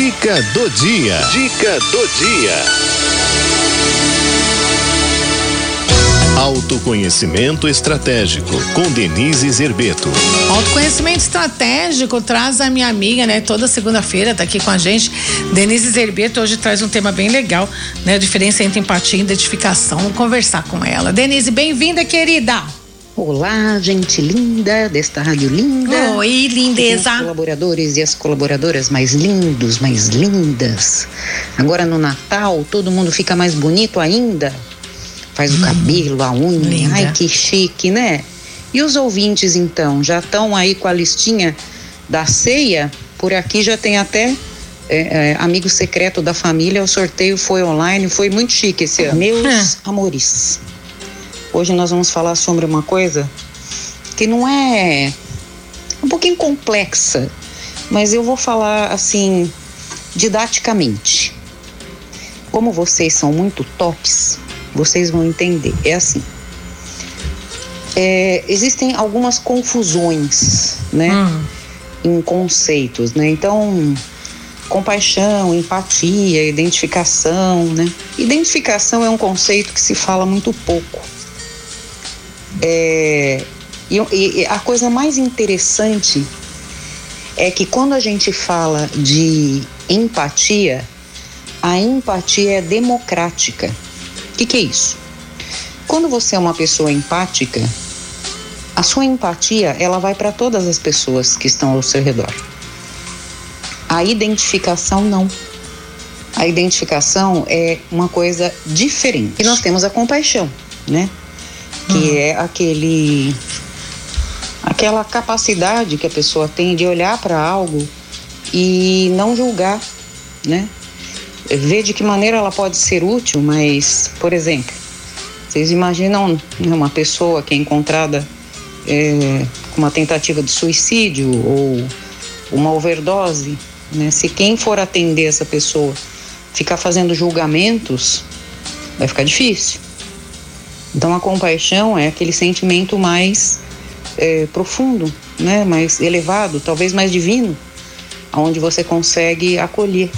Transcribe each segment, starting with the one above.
Dica do dia. Dica do dia. Autoconhecimento estratégico com Denise Zerbeto. Autoconhecimento estratégico traz a minha amiga, né? Toda segunda-feira tá aqui com a gente. Denise Zerbeto hoje traz um tema bem legal, né? A diferença entre empatia e identificação. Vamos conversar com ela. Denise, bem-vinda, querida. Olá, gente linda desta rádio linda. Oi, lindeza. Os colaboradores e as colaboradoras mais lindos, mais lindas. Agora no Natal, todo mundo fica mais bonito ainda. Faz hum, o cabelo, a unha. Linda. Ai, que chique, né? E os ouvintes, então, já estão aí com a listinha da ceia? Por aqui já tem até é, é, amigo secreto da família. O sorteio foi online, foi muito chique esse ano. Meus amores. Hoje nós vamos falar sobre uma coisa que não é um pouquinho complexa, mas eu vou falar assim didaticamente. Como vocês são muito tops, vocês vão entender. É assim. É, existem algumas confusões, né, hum. em conceitos, né? Então, compaixão, empatia, identificação, né? Identificação é um conceito que se fala muito pouco. É, e, e a coisa mais interessante é que quando a gente fala de empatia, a empatia é democrática. O que, que é isso? Quando você é uma pessoa empática, a sua empatia ela vai para todas as pessoas que estão ao seu redor. A identificação não. A identificação é uma coisa diferente. E nós temos a compaixão, né? Que é aquele aquela capacidade que a pessoa tem de olhar para algo e não julgar, né? Ver de que maneira ela pode ser útil, mas, por exemplo, vocês imaginam né, uma pessoa que é encontrada é, com uma tentativa de suicídio ou uma overdose, né? Se quem for atender essa pessoa ficar fazendo julgamentos, vai ficar difícil. Então a compaixão é aquele sentimento mais é, profundo, né, mais elevado, talvez mais divino, onde você consegue acolher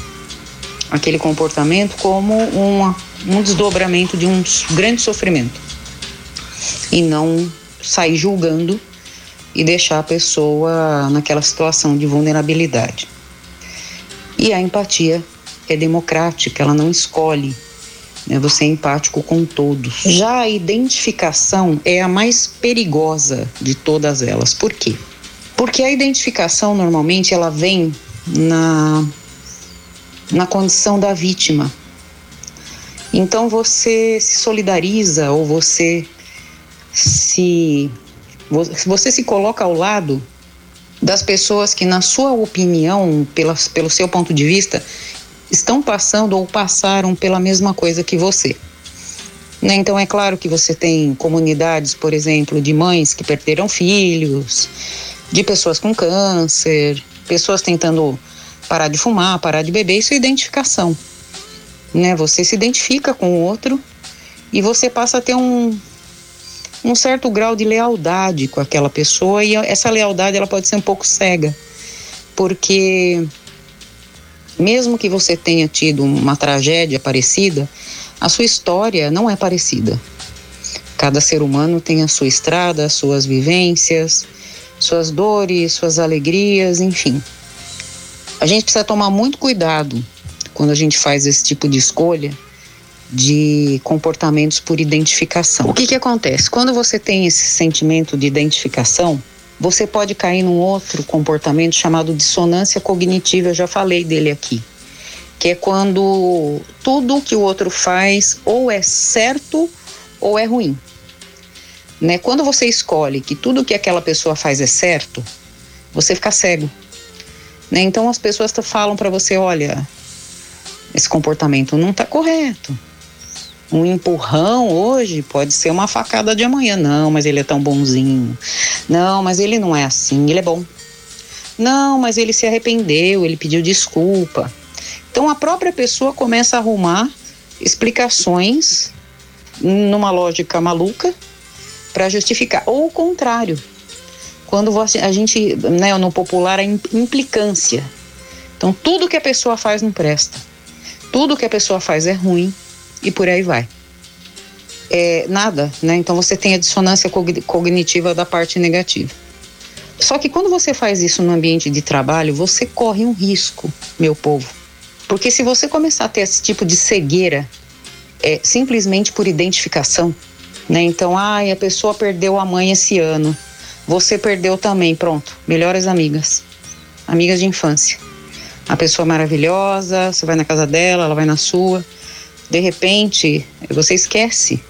aquele comportamento como uma, um desdobramento de um grande sofrimento e não sair julgando e deixar a pessoa naquela situação de vulnerabilidade. E a empatia é democrática, ela não escolhe né? Você é empático com todos. Já a identificação é a mais perigosa de todas elas. Por quê? Porque a identificação normalmente ela vem na na condição da vítima. Então você se solidariza ou você se você se coloca ao lado das pessoas que na sua opinião, pela, pelo seu ponto de vista, estão passando ou passaram pela mesma coisa que você. Né? Então, é claro que você tem comunidades, por exemplo, de mães que perderam filhos, de pessoas com câncer, pessoas tentando parar de fumar, parar de beber, isso é identificação. Né? Você se identifica com o outro e você passa a ter um, um certo grau de lealdade com aquela pessoa e essa lealdade ela pode ser um pouco cega, porque mesmo que você tenha tido uma tragédia parecida, a sua história não é parecida. Cada ser humano tem a sua estrada, as suas vivências, suas dores, suas alegrias, enfim. A gente precisa tomar muito cuidado quando a gente faz esse tipo de escolha de comportamentos por identificação. O que, que acontece? Quando você tem esse sentimento de identificação, você pode cair num outro comportamento chamado dissonância cognitiva, eu já falei dele aqui, que é quando tudo que o outro faz ou é certo ou é ruim. Né? Quando você escolhe que tudo que aquela pessoa faz é certo, você fica cego. Né? Então as pessoas falam para você, olha, esse comportamento não está correto um empurrão hoje pode ser uma facada de amanhã. Não, mas ele é tão bonzinho. Não, mas ele não é assim, ele é bom. Não, mas ele se arrependeu, ele pediu desculpa. Então a própria pessoa começa a arrumar explicações numa lógica maluca para justificar. Ou o contrário. Quando a gente, né, no popular, a implicância. Então, tudo que a pessoa faz não presta. Tudo que a pessoa faz é ruim e por aí vai. É nada, né? Então você tem a dissonância cognitiva da parte negativa. Só que quando você faz isso no ambiente de trabalho, você corre um risco, meu povo. Porque se você começar a ter esse tipo de cegueira, é simplesmente por identificação, né? Então, ai, a pessoa perdeu a mãe esse ano. Você perdeu também, pronto. Melhores amigas. Amigas de infância. A pessoa maravilhosa, você vai na casa dela, ela vai na sua. De repente, você esquece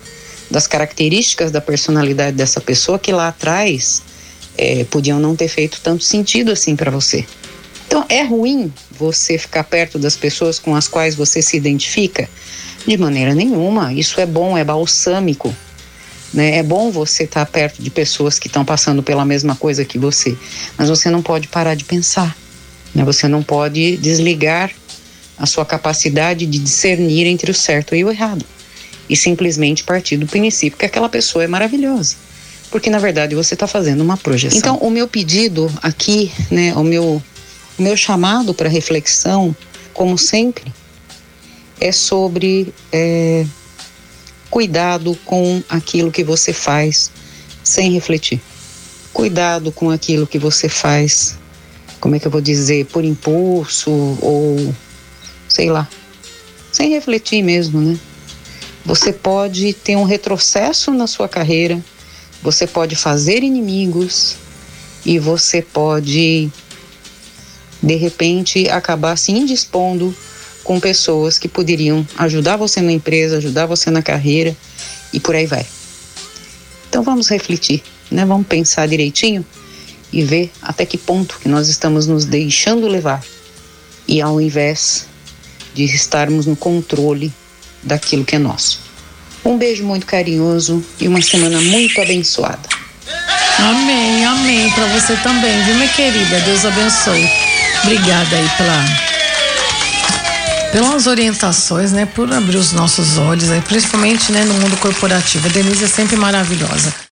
das características da personalidade dessa pessoa que lá atrás é, podiam não ter feito tanto sentido assim para você. Então, é ruim você ficar perto das pessoas com as quais você se identifica? De maneira nenhuma. Isso é bom, é balsâmico. Né? É bom você estar tá perto de pessoas que estão passando pela mesma coisa que você, mas você não pode parar de pensar. Né? Você não pode desligar a sua capacidade de discernir entre o certo e o errado e simplesmente partir do princípio que aquela pessoa é maravilhosa. Porque na verdade você está fazendo uma projeção. Então, o meu pedido aqui, né, o meu, o meu chamado para reflexão, como sempre, é sobre é, cuidado com aquilo que você faz sem refletir. Cuidado com aquilo que você faz, como é que eu vou dizer, por impulso ou sei lá, sem refletir mesmo, né? Você pode ter um retrocesso na sua carreira, você pode fazer inimigos e você pode, de repente, acabar se indispondo com pessoas que poderiam ajudar você na empresa, ajudar você na carreira e por aí vai. Então vamos refletir, né? Vamos pensar direitinho e ver até que ponto que nós estamos nos deixando levar e ao invés de estarmos no controle daquilo que é nosso. Um beijo muito carinhoso e uma semana muito abençoada. Amém, amém para você também, viu, minha querida? Deus abençoe. Obrigada aí pela pelas orientações, né, por abrir os nossos olhos, aí, principalmente, né, no mundo corporativo. A Denise é sempre maravilhosa.